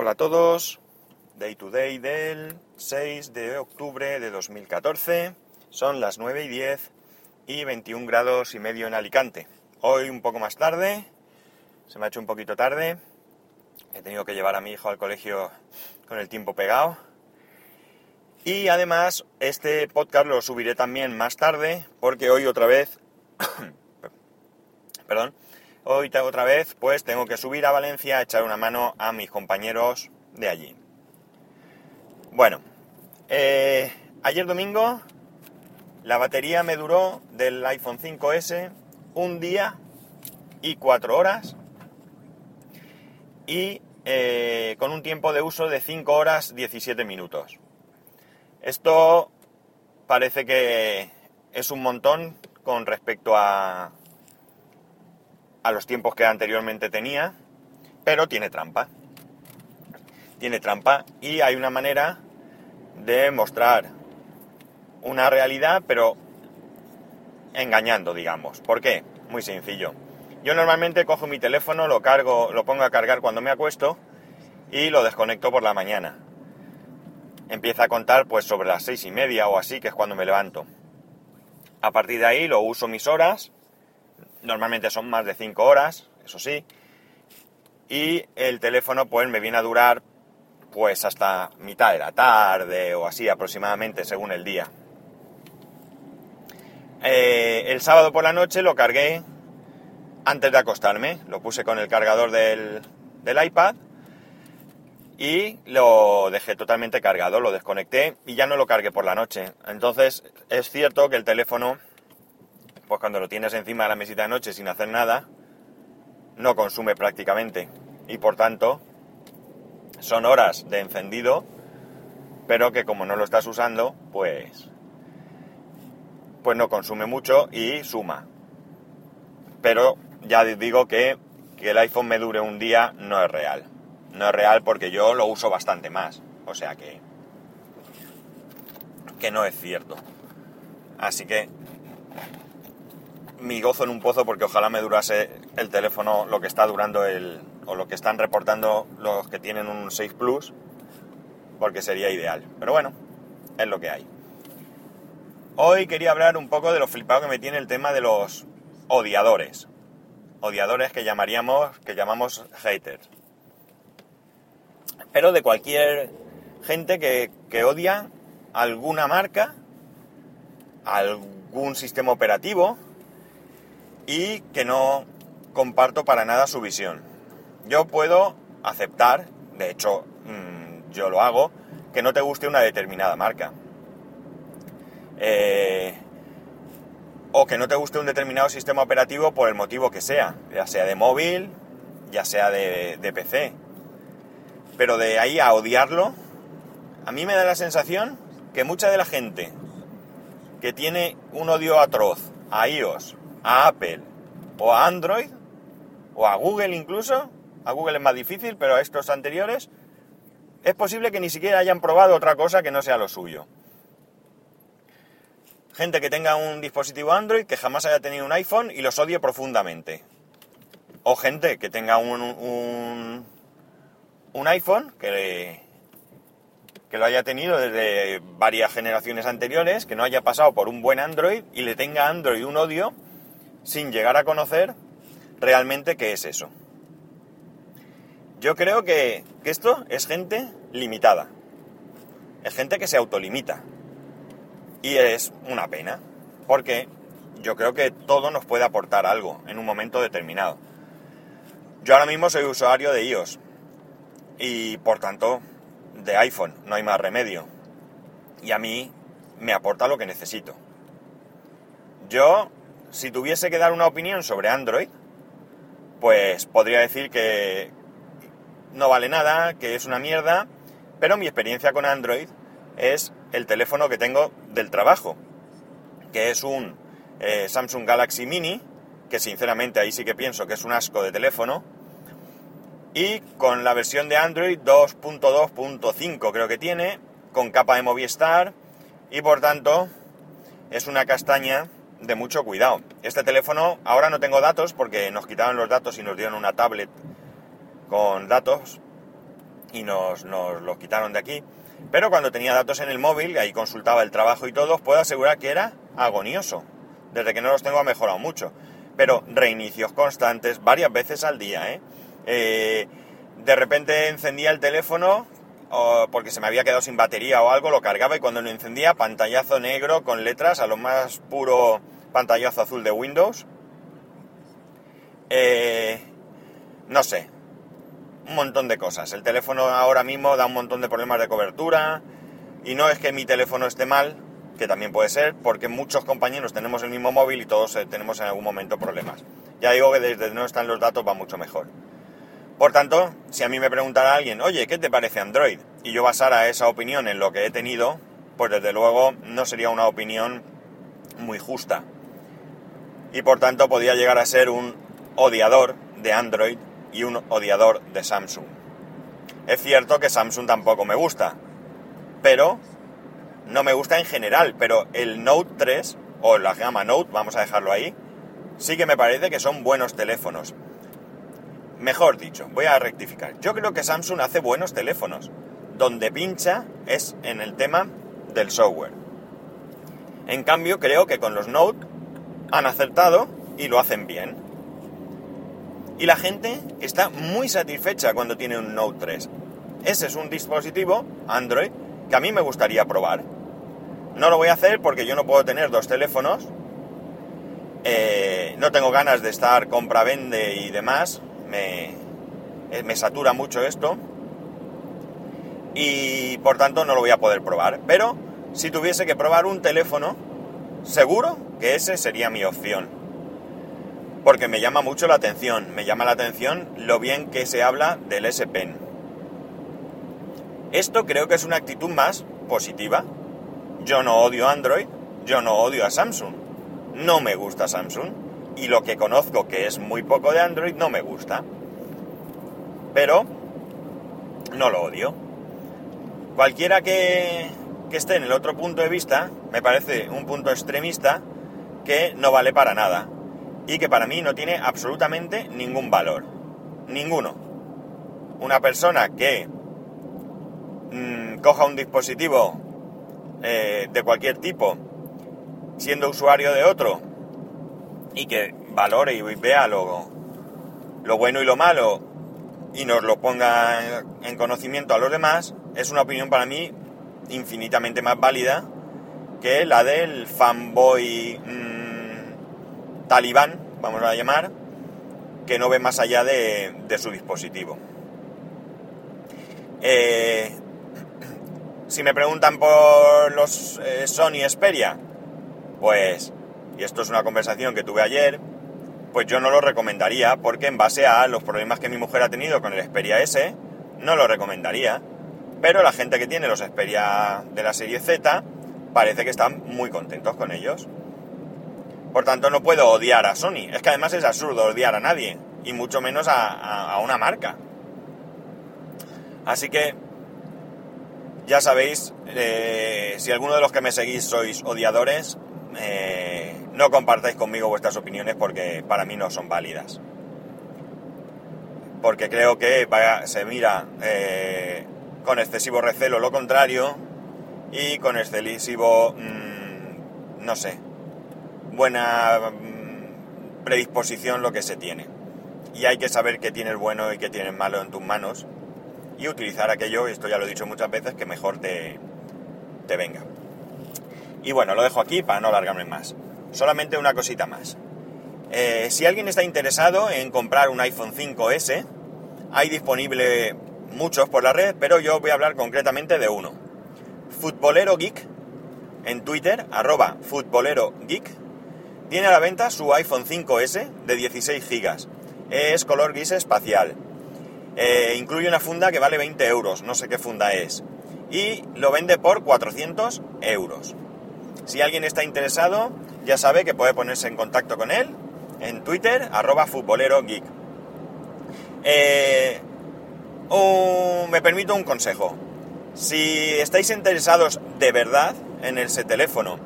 Hola a todos, Day to Day del 6 de octubre de 2014, son las 9 y 10 y 21 grados y medio en Alicante. Hoy un poco más tarde, se me ha hecho un poquito tarde, he tenido que llevar a mi hijo al colegio con el tiempo pegado. Y además este podcast lo subiré también más tarde porque hoy otra vez, perdón, hoy otra vez pues tengo que subir a Valencia a echar una mano a mis compañeros de allí. Bueno, eh, ayer domingo la batería me duró del iPhone 5S un día y cuatro horas y eh, con un tiempo de uso de 5 horas 17 minutos. Esto parece que es un montón con respecto a, a los tiempos que anteriormente tenía, pero tiene trampa. Tiene trampa y hay una manera de mostrar una realidad, pero engañando, digamos. ¿Por qué? Muy sencillo. Yo normalmente cojo mi teléfono, lo cargo, lo pongo a cargar cuando me acuesto y lo desconecto por la mañana. Empieza a contar pues sobre las seis y media o así, que es cuando me levanto. A partir de ahí lo uso mis horas, normalmente son más de cinco horas, eso sí, y el teléfono pues me viene a durar pues hasta mitad de la tarde o así aproximadamente según el día. Eh, el sábado por la noche lo cargué antes de acostarme, lo puse con el cargador del iPad y lo dejé totalmente cargado, lo desconecté y ya no lo cargué por la noche. Entonces es cierto que el teléfono, pues cuando lo tienes encima de la mesita de noche sin hacer nada, no consume prácticamente y por tanto son horas de encendido, pero que como no lo estás usando, pues pues no consume mucho y suma. Pero ya digo que, que el iPhone me dure un día no es real. No es real porque yo lo uso bastante más. O sea que que no es cierto. Así que mi gozo en un pozo porque ojalá me durase el teléfono lo que está durando el, o lo que están reportando los que tienen un 6 Plus, porque sería ideal. Pero bueno, es lo que hay. Hoy quería hablar un poco de lo flipado que me tiene el tema de los odiadores. Odiadores que llamaríamos, que llamamos haters. Pero de cualquier gente que, que odia alguna marca, algún sistema operativo y que no comparto para nada su visión yo puedo aceptar, de hecho mm, yo lo hago, que no te guste una determinada marca. Eh, o que no te guste un determinado sistema operativo por el motivo que sea, ya sea de móvil, ya sea de, de PC. Pero de ahí a odiarlo, a mí me da la sensación que mucha de la gente que tiene un odio atroz a iOS, a Apple o a Android, o a Google incluso, a Google es más difícil, pero a estos anteriores es posible que ni siquiera hayan probado otra cosa que no sea lo suyo. Gente que tenga un dispositivo Android, que jamás haya tenido un iPhone y los odie profundamente. O gente que tenga un, un, iPhone, que, que lo haya tenido desde varias generaciones anteriores, que no haya pasado por un buen Android y le tenga Android un odio sin llegar a conocer realmente qué es eso. Yo creo que, esto es gente limitada. Es gente que se autolimita. Y es una pena, porque yo creo que todo nos puede aportar algo en un momento determinado. Yo ahora mismo soy usuario de iOS y por tanto de iPhone, no hay más remedio. Y a mí me aporta lo que necesito. Yo, si tuviese que dar una opinión sobre Android, pues podría decir que, no vale nada, que es una mierda, pero mi experiencia con Android es el teléfono que tengo del trabajo, que es un eh, Samsung Galaxy Mini, que sinceramente ahí sí que pienso que es un asco de teléfono, y con la versión de Android 2.2.5 creo que tiene, con capa de Movistar, y por tanto es una castaña de mucho cuidado. Este teléfono, ahora no tengo datos porque nos quitaron los datos y nos dieron una tablet con datos, y nos, nos lo quitaron de aquí. Pero cuando tenía datos en el móvil, ahí consultaba el trabajo y todo, os puedo asegurar que era agonioso. Desde que no los tengo ha mejorado mucho. Pero reinicios constantes, varias veces al día, ¿eh? eh de repente encendía el teléfono porque se me había quedado sin batería o algo, lo cargaba y cuando lo encendía, pantallazo negro con letras a lo más puro pantallazo azul de Windows. Eh, no sé, un montón de cosas. El teléfono ahora mismo da un montón de problemas de cobertura y no es que mi teléfono esté mal, que también puede ser, porque muchos compañeros tenemos el mismo móvil y todos eh, tenemos en algún momento problemas. Ya digo que desde no están los datos va mucho mejor. Por tanto, si a mí me preguntara alguien, oye, ¿qué te parece Android? Y yo basara esa opinión en lo que he tenido, pues desde luego no sería una opinión muy justa. Y por tanto podría llegar a ser un odiador de Android y un odiador de Samsung. Es cierto que Samsung tampoco me gusta, pero no me gusta en general, pero el Note 3 o la gama Note, vamos a dejarlo ahí, sí que me parece que son buenos teléfonos. Mejor dicho, voy a rectificar. Yo creo que Samsung hace buenos teléfonos. Donde pincha es en el tema del software. En cambio, creo que con los Note han acertado y lo hacen bien. Y la gente está muy satisfecha cuando tiene un Note 3. Ese es un dispositivo Android que a mí me gustaría probar. No lo voy a hacer porque yo no puedo tener dos teléfonos. Eh, no tengo ganas de estar compra-vende y demás me, eh, me satura mucho esto y por tanto no lo voy a poder probar. Pero si tuviese que probar un teléfono, seguro que ese sería mi opción. Porque me llama mucho la atención, me llama la atención lo bien que se habla del S Pen. Esto creo que es una actitud más positiva. Yo no odio Android, yo no odio a Samsung. No me gusta Samsung y lo que conozco, que es muy poco de Android, no me gusta. Pero no lo odio. Cualquiera que, esté en el otro punto de vista, me parece un punto extremista que no vale para nada y que para mí no tiene absolutamente ningún valor. Ninguno. Una persona que mm, coja un dispositivo eh, de cualquier tipo, siendo usuario de otro, y que valore y vea lo, lo bueno y lo malo y nos lo ponga en conocimiento a los demás, es una opinión para mí infinitamente más válida que la del fanboy mmm, talibán, vamos a llamar, que no ve más allá de, su dispositivo. Eh, si me preguntan por los eh, Sony Xperia, pues y esto es una conversación que tuve ayer, pues yo no lo recomendaría porque en base a los problemas que mi mujer ha tenido con el Xperia S, no lo recomendaría. Pero la gente que tiene los Xperia de la serie Z parece que están muy contentos con ellos. Por tanto, no puedo odiar a Sony. Es que además es absurdo odiar a nadie, y mucho menos a, una marca. Así que, ya sabéis, eh, si alguno de los que me seguís sois odiadores, eh, no compartáis conmigo vuestras opiniones porque para mí no son válidas. Porque creo que se mira eh, con excesivo recelo lo contrario y con excesivo, mm, no sé, buena mm, predisposición lo que se tiene. Y hay que saber qué tienes bueno y qué tienes malo en tus manos y utilizar aquello, esto ya lo he dicho muchas veces, que mejor te, te venga. Y bueno, lo dejo aquí para no alargarme más. Solamente una cosita más. Eh, si alguien está interesado en comprar un iPhone 5S, hay disponible muchos por la red, pero yo voy a hablar concretamente de uno. Futbolero Geek, en Twitter, arroba Futbolero Geek, tiene a la venta su iPhone 5S de 16 GB. Es color gris espacial. Eh, incluye una funda que vale 20 euros, no sé qué funda es. Y lo vende por 400 euros. Si alguien está interesado, ya sabe que puede ponerse en contacto con él en Twitter, arroba futbolero geek. Eh, me permito un consejo. Si estáis interesados de verdad en ese teléfono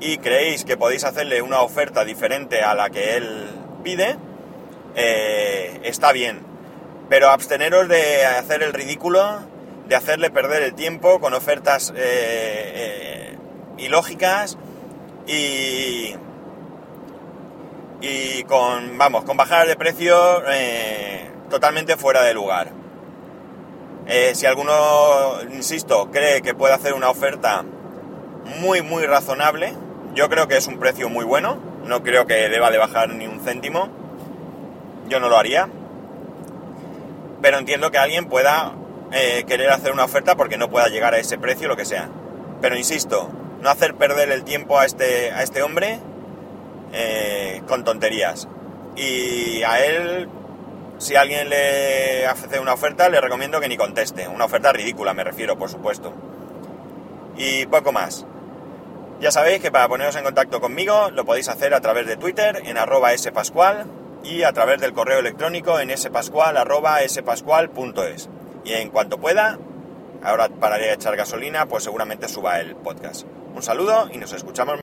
y creéis que podéis hacerle una oferta diferente a la que él pide, eh, está bien. Pero absteneros de hacer el ridículo, de hacerle perder el tiempo con ofertas eh, eh, ilógicas y, y con, vamos, con bajar de precio eh, totalmente fuera de lugar. si alguno, insisto, cree que puede hacer una oferta muy, muy razonable, yo creo que es un precio muy bueno, no creo que deba de bajar ni un céntimo, yo no lo haría, pero entiendo que alguien pueda eh, querer hacer una oferta porque no pueda llegar a ese precio, lo que sea. Pero insisto, no hacer perder el tiempo a este, a este hombre eh, con tonterías. Y a él, si alguien le hace una oferta, le recomiendo que ni conteste. Una oferta ridícula, me refiero, por supuesto. Y poco más. Ya sabéis que para poneros en contacto conmigo lo podéis hacer a través de Twitter en arroba spascual y a través del correo electrónico en spascual arroba spascual.es. Y en cuanto pueda, ahora pararé a echar gasolina, pues seguramente suba el podcast. Un saludo y nos escuchamos.